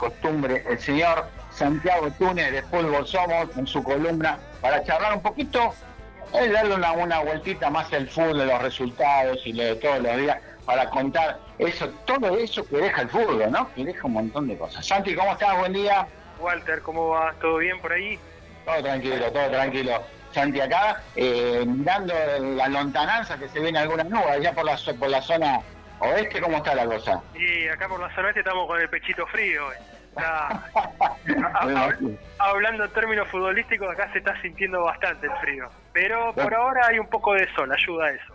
costumbre, el señor Santiago Túnez de Fútbol Somos en su columna para charlar un poquito, es darle una, una vueltita más al fútbol, los resultados y lo de todos los días, para contar eso, todo eso que deja el fútbol, ¿no? Que deja un montón de cosas. Santi, ¿cómo estás? Buen día. Walter, ¿cómo va? ¿Todo bien por ahí? Todo tranquilo, todo tranquilo. Santi acá, eh, mirando la lontananza que se ve en algunas nubes, allá por la, por la zona oeste, ¿cómo está la cosa? Y acá por la zona oeste estamos con el pechito frío. hablando en términos futbolísticos, acá se está sintiendo bastante el frío. Pero por ahora hay un poco de sol, ayuda a eso.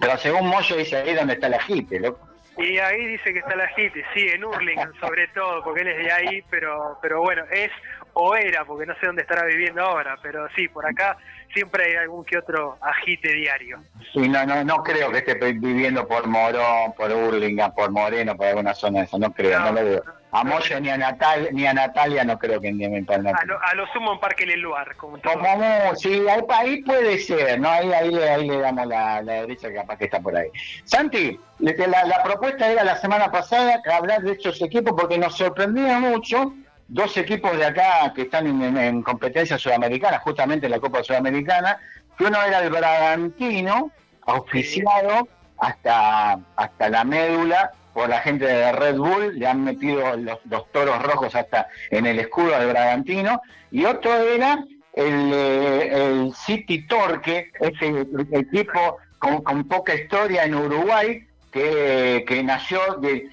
Pero según Moyo dice ahí donde está la jite, loco. Y ahí dice que está la gente, sí, en Hurlingham sobre todo, porque él es de ahí, pero, pero bueno, es o era, porque no sé dónde estará viviendo ahora, pero sí, por acá siempre hay algún que otro agite diario. Sí, no, no, no creo que esté viviendo por Morón, por Hurlingham, por Moreno, por alguna zona de eso, no creo, no, lo veo. A Moyo ni a Natalia, ni a Natalia no creo que eventualmente. A lo, a lo sumo en Parque Leluar, como. Como, sí, ahí, puede ser, ¿no? Ahí, ahí, ahí le damos la, la derecha, capaz que está por ahí. Santi, la, la propuesta era la semana pasada hablar de estos equipos porque nos sorprendía mucho dos equipos de acá que están en, competencia sudamericana, justamente en la Copa Sudamericana, que uno era el Bragantino, auspiciado hasta, hasta la médula por la gente de Red Bull, le han metido los, toros rojos hasta en el escudo del Bragantino, y otro era el, eh, City Torque, ese equipo con, con poca historia en Uruguay, que, nació de...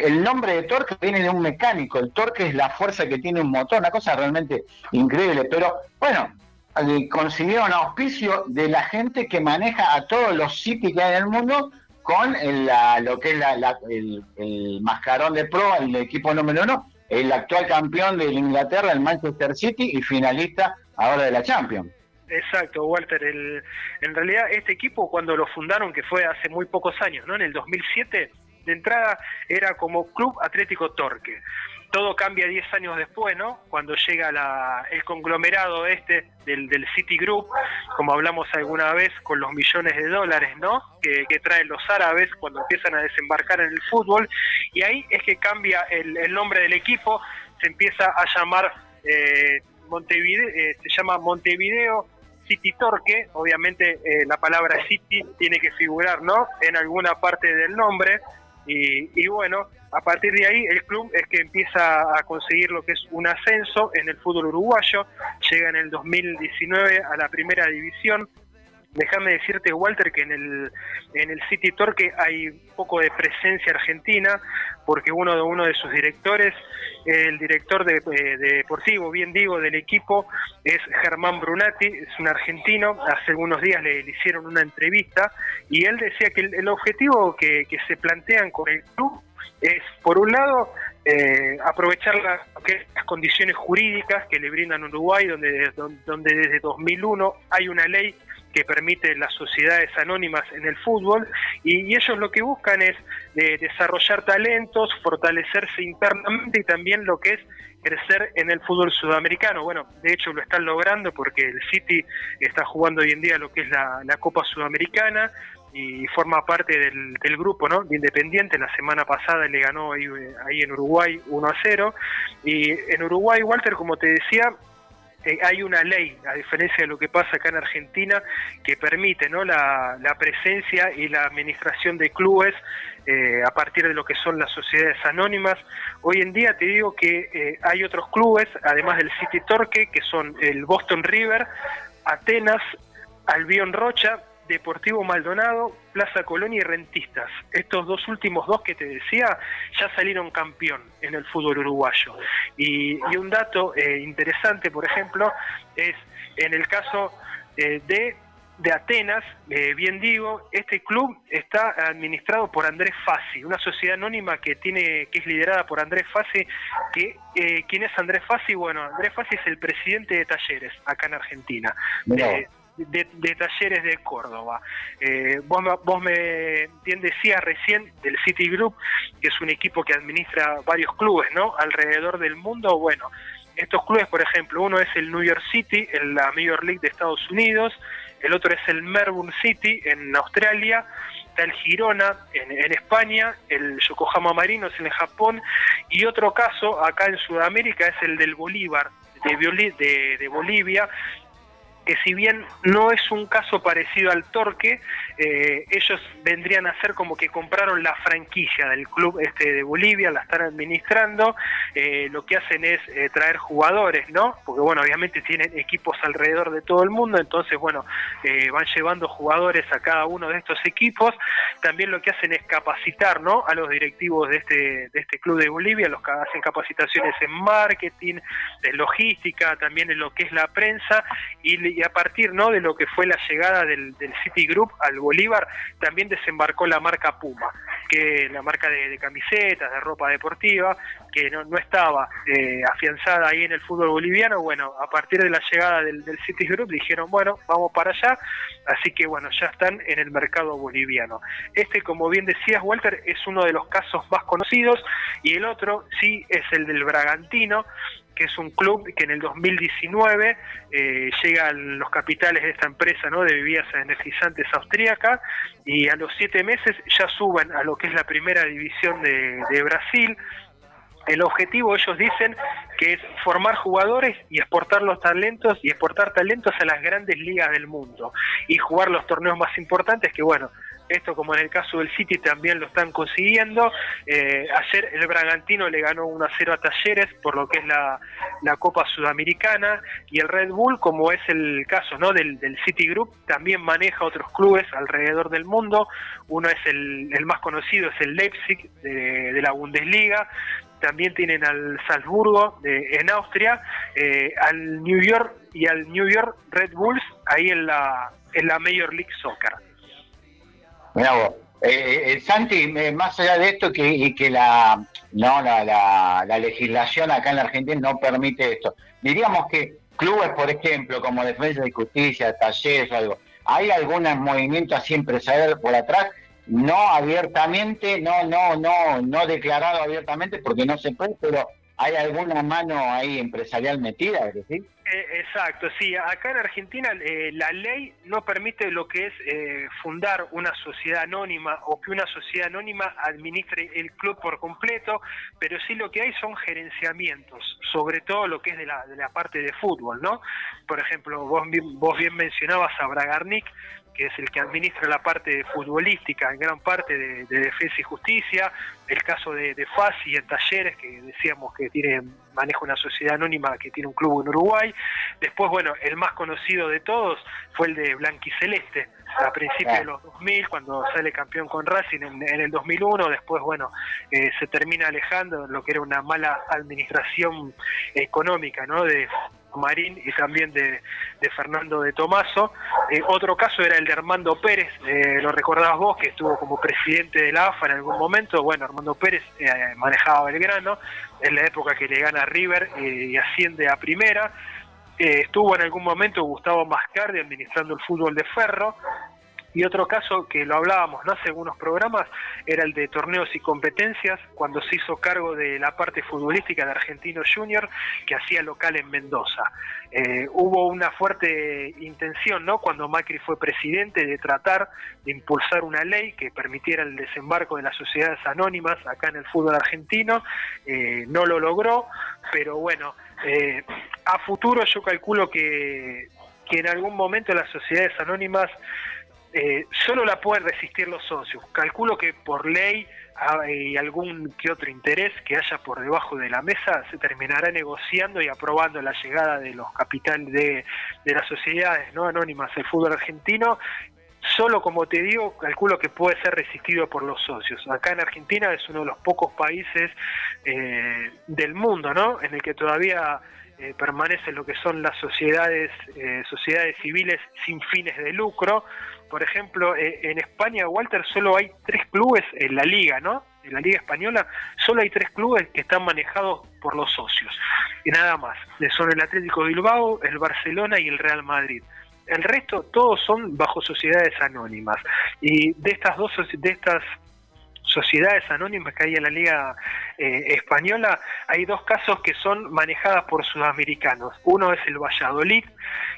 el nombre de torque viene de un mecánico, el torque es la fuerza que tiene un motor, una cosa realmente increíble, pero bueno, consiguió un auspicio de la gente que maneja a todos los City que hay en el mundo con lo que es el, el, mascarón de pro, el equipo número uno, el actual campeón de Inglaterra, el Manchester City, y finalista ahora de la Champions. Exacto, Walter. El, en realidad, este equipo, cuando lo fundaron, que fue hace muy pocos años, ¿no? En el 2007, de entrada era como Club Atlético Torque. Todo cambia 10 años después, ¿no? Cuando llega la, el conglomerado este del, del City Group, como hablamos alguna vez, con los millones de dólares, ¿no? Que, traen los árabes cuando empiezan a desembarcar en el fútbol. Y ahí es que cambia el, el nombre del equipo, se empieza a llamar eh, eh, se llama Montevideo City Torque, obviamente eh, la palabra City tiene que figurar ¿no? en alguna parte del nombre y, bueno, a partir de ahí el club es que empieza a conseguir lo que es un ascenso en el fútbol uruguayo, llega en el 2019 a la primera división, Déjame decirte, Walter, que en el, en el City Torque hay poco de presencia argentina, porque uno de, uno de sus directores, el director de, eh, deportivo, bien digo, del equipo, es Germán Brunati, es un argentino. Hace algunos días le, hicieron una entrevista y él decía que el, objetivo que, se plantean con el club es, por un lado, eh, aprovechar las condiciones jurídicas que le brindan Uruguay, donde, donde desde 2001 hay una ley que permite las sociedades anónimas en el fútbol y, ellos lo que buscan es de desarrollar talentos, fortalecerse internamente y también lo que es crecer en el fútbol sudamericano. Bueno, de hecho lo están logrando porque el City está jugando hoy en día lo que es la, Copa Sudamericana y forma parte del, grupo ¿no? de Independiente. La semana pasada le ganó ahí, ahí en Uruguay 1 a 0. Y en Uruguay, Walter, como te decía, hay una ley, a diferencia de lo que pasa acá en Argentina, que permite ¿no? la, presencia y la administración de clubes eh, a partir de lo que son las sociedades anónimas. Hoy en día te digo que eh, hay otros clubes, además del City Torque, que son el Boston River, Atenas, Albion Rocha, Deportivo Maldonado, Plaza Colonia y Rentistas. Estos dos últimos dos que te decía ya salieron campeón en el fútbol uruguayo. Y, un dato eh, interesante, por ejemplo, es en el caso eh, de, de Atenas, eh, bien digo, este club está administrado por Andrés Fassi, una sociedad anónima que tiene que es liderada por Andrés Fassi. Que, ¿Quién es Andrés Fassi? Bueno, Andrés Fassi es el presidente de Talleres acá en Argentina de, talleres de Córdoba. Eh, vos, vos me bien decías recién del City Group, que es un equipo que administra varios clubes ¿no? alrededor del mundo. Bueno, estos clubes, por ejemplo, uno es el New York City en la Major League de Estados Unidos, el otro es el Melbourne City en Australia, está el Girona en, en España, el Yokohama Marinos en Japón y otro caso acá en Sudamérica es el del Bolívar de, de, Bolivia, que si bien no es un caso parecido al Torque, eh, ellos vendrían a ser como que compraron la franquicia del club este de Bolivia, la están administrando, eh, lo que hacen es eh, traer jugadores, ¿no? Porque bueno, obviamente tienen equipos alrededor de todo el mundo, entonces bueno, van llevando jugadores a cada uno de estos equipos, también lo que hacen es capacitar, ¿no? A los directivos de este, de este club de Bolivia, los que hacen capacitaciones en marketing, en logística, también en lo que es la prensa, y y a partir ¿no? de lo que fue la llegada del, del Citigroup al Bolívar, también desembarcó la marca Puma, que la marca de, camisetas, de ropa deportiva, que no, estaba eh, afianzada ahí en el fútbol boliviano. Bueno, a partir de la llegada del, del Citigroup dijeron, bueno, vamos para allá, así que bueno, ya están en el mercado boliviano. Este, como bien decías, Walter, es uno de los casos más conocidos y el otro sí es el del Bragantino, que es un club que en el 2019 eh, llega a los capitales de esta empresa ¿no? de bebidas energizantes austríaca y a los siete meses ya suben a lo que es la primera división de, de Brasil. El objetivo, ellos dicen, que es formar jugadores y exportar los talentos y exportar talentos a las grandes ligas del mundo y jugar los torneos más importantes que, bueno, esto como en el caso del City también lo están consiguiendo. Eh, ayer el Bragantino le ganó 1 a 0 a Talleres por lo que es la, Copa Sudamericana y el Red Bull, como es el caso ¿no? del, del City Group, también maneja otros clubes alrededor del mundo. Uno es el, el más conocido, es el Leipzig de, la Bundesliga. También tienen al Salzburgo de, en Austria, eh, al New York y al New York Red Bulls ahí en la, en la Major League Soccer. Mira vos, eh, eh, eh Santi, más allá de esto que, que la, no, la, la, legislación acá en la Argentina no permite esto, diríamos que clubes, por ejemplo, como Defensa y Justicia, Talleres algo, ¿hay algún movimiento así empresarial por atrás? No abiertamente, no, no, no, no declarado abiertamente porque no se puede, pero ¿hay alguna mano ahí empresarial metida? Eh, exacto, sí. Acá en Argentina eh, la ley no permite lo que es eh, fundar una sociedad anónima o que una sociedad anónima administre el club por completo, pero sí lo que hay son gerenciamientos, sobre todo lo que es de la, de la parte de fútbol, ¿no? Por ejemplo, vos bien mencionabas a Bragarnik, que es el que administra la parte futbolística en gran parte de, defensa y justicia, el caso de, de Fasi en Talleres, que decíamos que tiene maneja una sociedad anónima que tiene un club en Uruguay, después, bueno, el más conocido de todos fue el de Blanquiceleste, a principios de los 2000, cuando sale campeón con Racing en, el 2001, después, bueno, eh, se termina alejando lo que era una mala administración económica, ¿no? De Marín y también de, Fernando de Tomaso. Eh, otro caso era el de Armando Pérez, eh, lo recordabas vos, que estuvo como presidente de la AFA en algún momento. Bueno, Armando Pérez eh, manejaba Belgrano, en la época que le gana River y asciende a primera. estuvo en algún momento Gustavo Mascardi administrando el fútbol de Ferro, y otro caso que lo hablábamos ¿no? hace algunos programas era el de torneos y competencias, cuando se hizo cargo de la parte futbolística de Argentino Junior, que hacía local en Mendoza. Eh, hubo una fuerte intención, ¿no? cuando Macri fue presidente, de tratar de impulsar una ley que permitiera el desembarco de las sociedades anónimas acá en el fútbol argentino. Eh, no lo logró, pero bueno, eh, a futuro yo calculo que, que en algún momento las sociedades anónimas eh, solo la pueden resistir los socios. Calculo que por ley hay algún que otro interés que haya por debajo de la mesa se terminará negociando y aprobando la llegada de los capitales de, las sociedades no anónimas del fútbol argentino solo como te digo, calculo que puede ser resistido por los socios. Acá en Argentina es uno de los pocos países eh, del mundo, ¿no? En el que todavía eh, permanecen lo que son las sociedades, sociedades civiles sin fines de lucro, por ejemplo, eh, en España, Walter, solo hay tres clubes en la liga, ¿no? En la liga española solo hay tres clubes que están manejados por los socios. Y nada más. Son el Atlético Bilbao, el Barcelona y el Real Madrid. El resto todos son bajo sociedades anónimas. Y de estas dos de estas sociedades anónimas que hay en la Liga eh, Española, hay dos casos que son manejadas por sudamericanos. Uno es el Valladolid,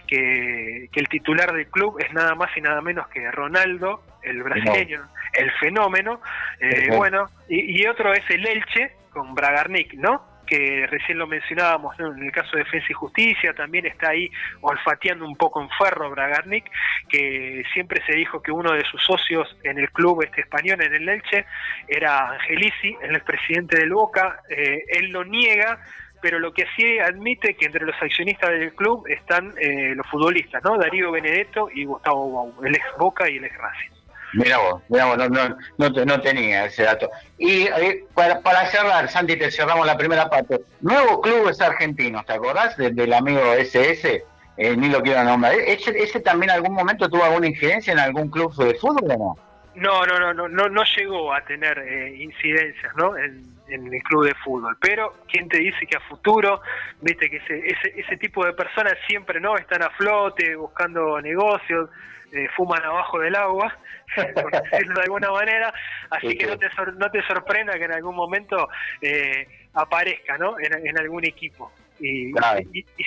que, el titular del club es nada más y nada menos que Ronaldo, el brasileño, el fenómeno. Eh, bueno, y, y, otro es el Elche con Bragarnik, ¿no? Que recién lo mencionábamos en el caso de Defensa y Justicia, también está ahí olfateando un poco en Ferro Bragarnik, que siempre se dijo que uno de sus socios en el club este español, en el Elche, era Angelici, el expresidente del Boca, eh, él lo niega, pero lo que sí admite que entre los accionistas del club están eh, los futbolistas, ¿no? Darío Benedetto y Gustavo Bau, el ex Boca y el ex Racing. Mira vos, mira vos, no, no, no, tenía ese dato. Y eh, para, para, cerrar, Santi, te cerramos la primera parte. Nuevo club es argentino, ¿te acordás del, amigo SS? Eh, ni lo quiero nombrar. ¿Ese, ¿Ese también algún momento tuvo alguna incidencia en algún club de fútbol o no? No, no, no, no, no, no llegó a tener eh, incidencias, ¿no? En, en el club de fútbol. Pero, ¿quién te dice que a futuro, viste que ese, ese, ese tipo de personas siempre no están a flote, buscando negocios, eh, fuman abajo del agua, por decirlo de alguna manera, así que no te, no te sorprenda que en algún momento eh, aparezca ¿no? en, algún equipo y,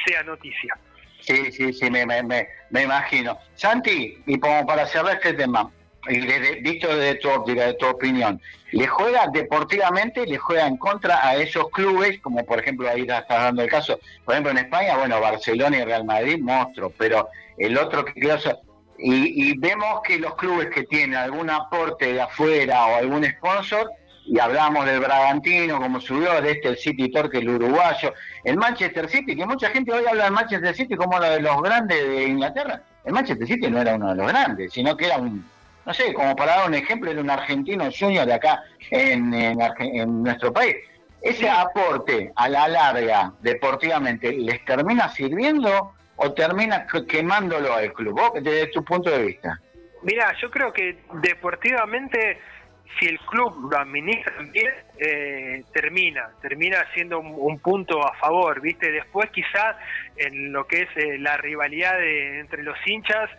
sea noticia. Sí, sí, sí, me, me, me, imagino. Santi, y como para cerrar este tema, y dicho de tu óptica, de tu opinión, ¿le juega deportivamente, le juega en contra a esos clubes, como por ejemplo ahí estás dando el caso, por ejemplo en España, bueno, Barcelona y Real Madrid, monstruos, pero el otro que creo y, vemos que los clubes que tienen algún aporte de afuera o algún sponsor, y hablamos del Bragantino, como subió, de este el City Torque, el uruguayo, el Manchester City, que mucha gente hoy habla del Manchester City como uno de los grandes de Inglaterra. El Manchester City no era uno de los grandes, sino que era un, no sé, como para dar un ejemplo, era un argentino sueño de acá en, en nuestro país. Ese aporte a la larga, deportivamente, ¿les termina sirviendo o termina quemándolo al club? Vos, desde tu punto de vista. Mira, yo creo que deportivamente, si el club lo administra bien, eh, termina, termina siendo un, punto a favor, ¿viste? Después quizá en lo que es eh, la rivalidad entre los hinchas,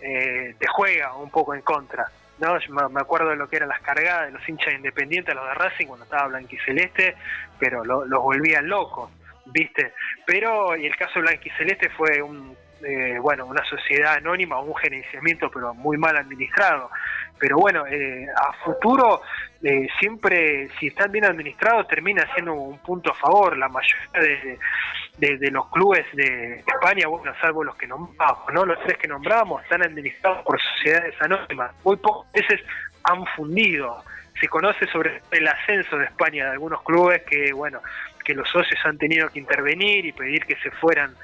eh, te juega un poco en contra. ¿no? me acuerdo de lo que eran las cargadas de los hinchas independientes, los de Racing, cuando estaba blanquiceleste, pero los volvían locos. ¿Viste? Pero y el caso Blanquiceleste fue un eh, bueno, una sociedad anónima, un gerenciamiento, pero muy mal administrado. Pero bueno, eh, a futuro, eh, siempre, si están bien administrados, termina siendo un punto a favor. La mayoría de, los clubes de España, bueno, salvo los que nombramos, ¿no? Los tres que nombramos, están administrados por sociedades anónimas. Muy pocas veces han fundido. Se conoce sobre el ascenso de España de algunos clubes que, bueno, que los socios han tenido que intervenir y pedir que se fueran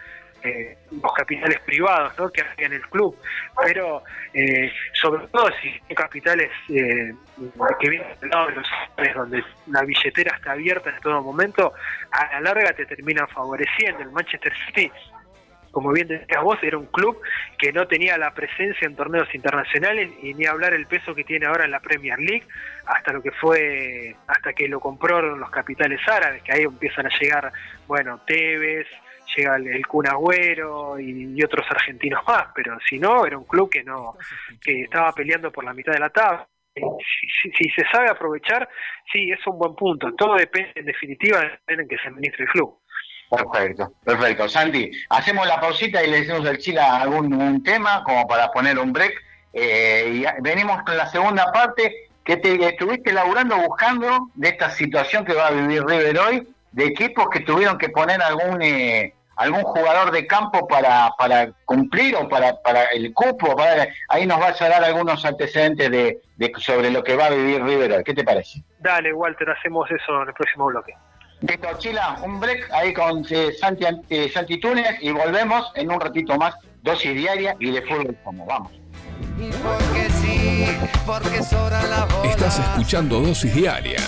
eh, los capitales privados ¿no? que hacían el club, pero eh, sobre todo si hay capitales eh, que vienen del lado de los hombres, donde la billetera está abierta en todo momento, a la larga te terminan favoreciendo. El Manchester City como bien decías vos, era un club que no tenía la presencia en torneos internacionales y ni hablar el peso que tiene ahora en la Premier League, hasta lo que fue, hasta que lo compraron los capitales árabes, que ahí empiezan a llegar, bueno, Tevez, llega el, Kun Agüero y, otros argentinos más, pero si no, era un club que no, que estaba peleando por la mitad de la tabla. Si, si, se sabe aprovechar, sí, es un buen punto. Todo depende, en definitiva, de en que se administre el club. Perfecto, perfecto. Santi, hacemos la pausita y le decimos al Chile algún tema como para poner un break. Eh, y venimos con la segunda parte que te estuviste laburando buscando de esta situación que va a vivir River hoy, de equipos que tuvieron que poner algún eh, algún jugador de campo para, para cumplir o para, para el cupo. Para, ahí nos vas a dar algunos antecedentes de, de sobre lo que va a vivir River hoy. ¿Qué te parece? Dale, Walter, hacemos eso en el próximo bloque. Listo, Chila, un break ahí con eh, Santi, eh, Santi Túnez y volvemos en un ratito más, dosis diaria y de fútbol como vamos. Estás escuchando dosis diaria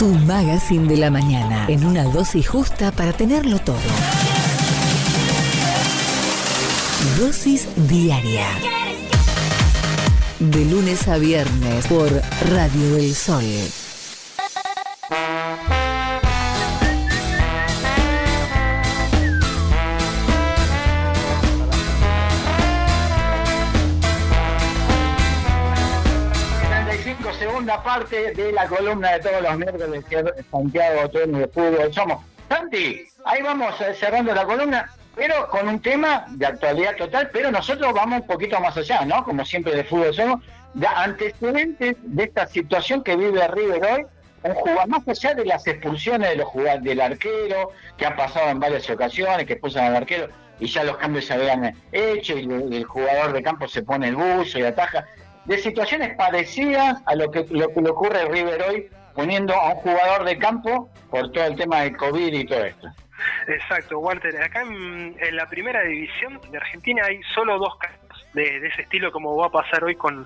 Tu magazine de la mañana, en una dosis justa para tenerlo todo. Dosis diaria. De lunes a viernes por Radio del Sol. Parte de la columna de todos los miércoles de Santiago Otoño de Fútbol. Somos Santi, ahí vamos eh, cerrando la columna, pero con un tema de actualidad total, pero nosotros vamos un poquito más allá, ¿no? Como siempre de fútbol somos, de antecedentes de esta situación que vive River hoy, un jugador, más allá de las expulsiones de los jugadores del arquero, que han pasado en varias ocasiones, que expulsan al arquero y ya los cambios se habían hecho y el, el jugador de campo se pone el buzo y ataja, de situaciones parecidas a lo que, lo que le ocurre a River hoy, poniendo a un jugador de campo por todo el tema del COVID y todo esto. Exacto, Walter. Acá en, la primera división de Argentina hay solo dos casos de, de ese estilo como va a pasar hoy con,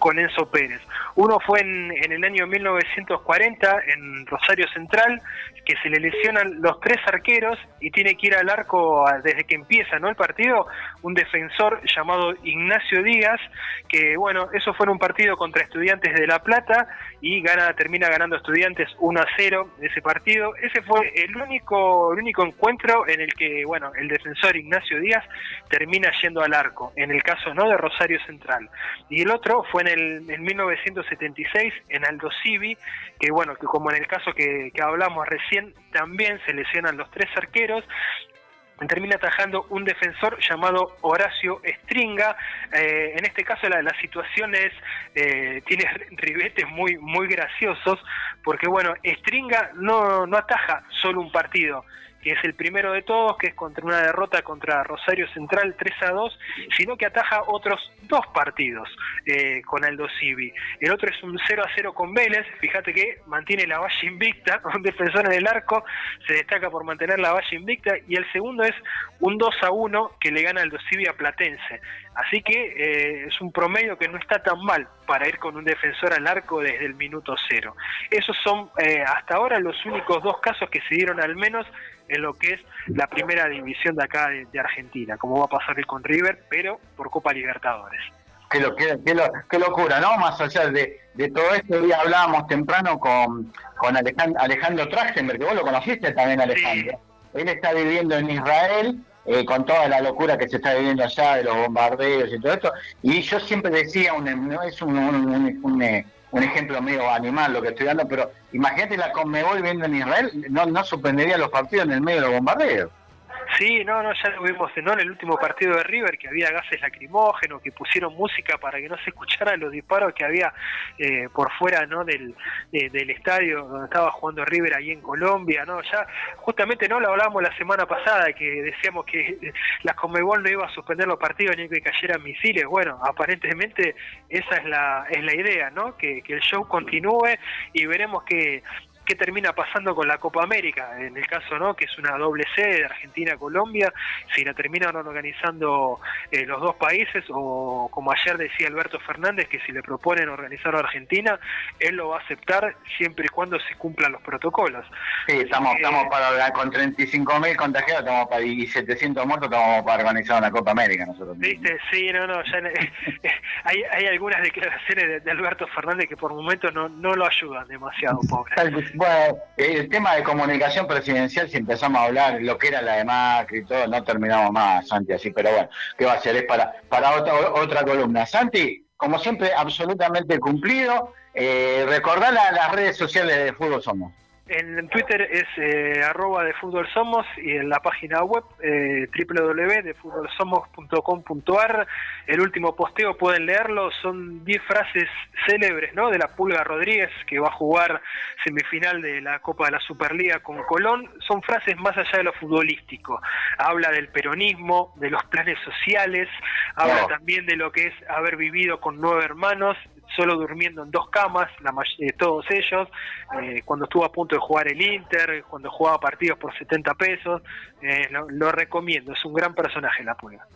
con Enzo Pérez. Uno fue en, en el año 1940 en Rosario Central, que se le lesionan los tres arqueros y tiene que ir al arco desde que empieza el partido un defensor llamado Ignacio Díaz, que bueno, eso fue en un partido contra Estudiantes de La Plata y gana termina ganando Estudiantes 1 a 0 ese partido. Ese fue el único el único encuentro en el que bueno, el defensor Ignacio Díaz termina yendo al arco, en el caso no de Rosario Central. Y el otro fue en el en 1976 en Aldo Civi, que bueno, que como en el caso que, que hablamos recién, también se lesionan los tres arqueros termina atajando un defensor llamado Horacio Stringa. Eh, en este caso la, la situación es, eh, tiene ribetes muy, muy graciosos, porque bueno, Stringa no, no ataja solo un partido, que es el primero de todos, que es contra una derrota contra Rosario Central 3 a 2, sino que ataja otros dos partidos eh, con Aldo Civi. El otro es un 0 a 0 con Vélez, fíjate que mantiene la valla invicta, un defensor en el arco se destaca por mantener la valla invicta, y el segundo es un 2 a 1 que le gana Aldo Civi a Platense. Así que eh, es un promedio que no está tan mal para ir con un defensor al arco desde el minuto cero. Esos son eh, hasta ahora los únicos dos casos que se dieron al menos en lo que es la primera división de acá de, de Argentina, como va a pasar hoy con River, pero por Copa Libertadores. Qué, lo, qué, qué lo- qué locura, ¿no? Más allá de, de todo esto, hoy hablábamos temprano con, con Alejandro, Alejandro Trachtenberg, que vos lo conociste también, Alejandro. Él está viviendo en Israel, eh, con toda la locura que se está viviendo allá, de los bombardeos y todo esto. Y yo siempre decía, un, no es un, un, un- un, ejemplo medio animal lo que estoy dando, pero imagínate la Conmebol viviendo en Israel, no, no suspendería los partidos en el medio de los bombardeos. Sí, no, no, ya lo vimos ¿no? en el último partido de River, que había gases lacrimógenos, que pusieron música para que no se escucharan los disparos que había eh, por fuera ¿no? del, de- del estadio donde estaba jugando River ahí en Colombia, ¿no? Ya justamente no lo hablábamos la semana pasada, que decíamos que eh, la Conmebol no iba a suspender los partidos ni que cayeran misiles. Bueno, aparentemente esa es la, es la idea, ¿no? Que, que el show continúe y veremos que qué termina pasando con la Copa América, en el caso no, que es una doble sede de Argentina-Colombia, si la terminan organizando eh, los dos países, o como ayer decía Alberto Fernández, que si le proponen organizarlo a Argentina, él lo va a aceptar siempre y cuando se cumplan los protocolos. Sí, estamos, Eh, estamos para, con 35.000 contagiados estamos para, y 700 muertos, estamos para organizar una Copa América nosotros. mismos. ¿Viste? Sí, no, no, ya hay, hay algunas declaraciones de, de Alberto Fernández que por momentos no, no lo ayudan demasiado, pobre. Bueno, el tema de comunicación presidencial, si empezamos a hablar lo que era la de Macri y todo, no terminamos más, Santi, así, pero bueno, ¿qué va a ser? Es para, para otra, otra columna. Santi, como siempre, absolutamente cumplido. Eh, recordá la- las redes sociales de Fútbol Somos. En Twitter es eh, arroba de fútbol somos y en la página web eh, www.defutbolsomos.com.ar el último posteo pueden leerlo, son 10 frases célebres ¿no? de la Pulga Rodríguez que va a jugar semifinal de la Copa de la Superliga con Colón, son frases más allá de lo futbolístico, habla del peronismo, de los planes sociales, habla también de lo que es haber vivido con nueve hermanos, solo durmiendo en dos camas, la eh, todos ellos, eh, cuando estuvo a punto de jugar el Inter, cuando jugaba partidos por 70 pesos, eh, lo, lo recomiendo, es un gran personaje la Pulga.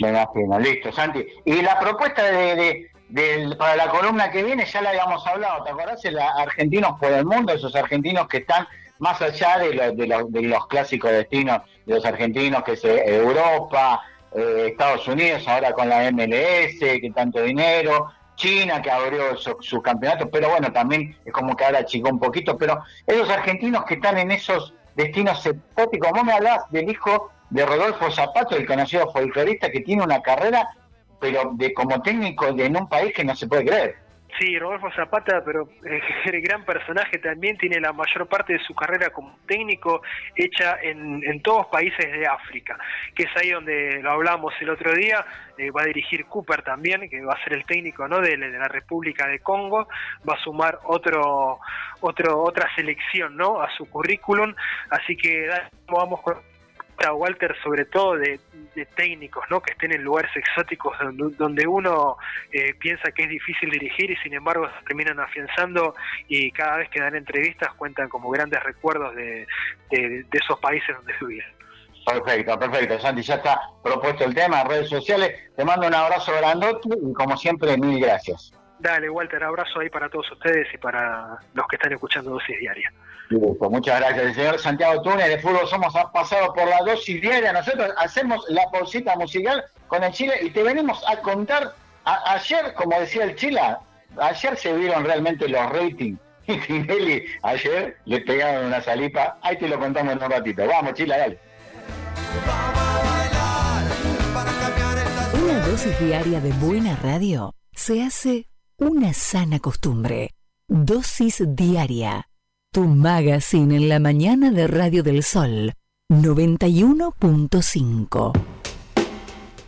Me imagino, listo, Santi. Y la propuesta de, de, para la columna que viene, ya la habíamos hablado, ¿te acordás? El argentinos por el mundo, esos argentinos que están más allá de, de, los clásicos destinos de los argentinos, que es Europa, eh, Estados Unidos, ahora con la MLS, que tanto dinero, China que abrió su, campeonato, pero bueno, también es como que ahora chicó un poquito, pero esos argentinos que están en esos destinos exóticos, vos me hablás del hijo de Rodolfo Zapato, el conocido folclorista que tiene una carrera, pero de como técnico de, en un país que no se puede creer. Sí, Rodolfo Zapata, pero eh, el gran personaje también tiene la mayor parte de su carrera como técnico hecha en, en todos países de África, que es ahí donde lo hablamos el otro día, eh, va a dirigir Cooper también, que va a ser el técnico ¿no? de, la República de Congo, va a sumar otro, otro, otra selección ¿no? a su currículum, así que vamos con Walter sobre todo de, técnicos ¿no? que estén en lugares exóticos donde, uno eh, piensa que es difícil dirigir y sin embargo se terminan afianzando y cada vez que dan entrevistas cuentan como grandes recuerdos de, esos países donde viven. Perfecto, perfecto. Santi, ya está propuesto el tema, redes sociales. Te mando un abrazo grandote y como siempre, mil gracias. Dale, Walter, abrazo ahí para todos ustedes y para los que están escuchando Dosis Diaria. Muchas gracias. El señor Santiago Túnez de Fútbol Somos ha pasado por la dosis diaria. Nosotros hacemos la pausita musical con el Chile y te venimos a contar. ayer, como decía el Chile, ayer se vieron realmente los ratings. Y Tinelli ayer le pegaron una salipa. Ahí te lo contamos en un ratito. Vamos, Chile, dale. Una dosis diaria de buena radio se hace una sana costumbre. Dosis diaria tu magazine en la mañana de Radio del Sol 91.5.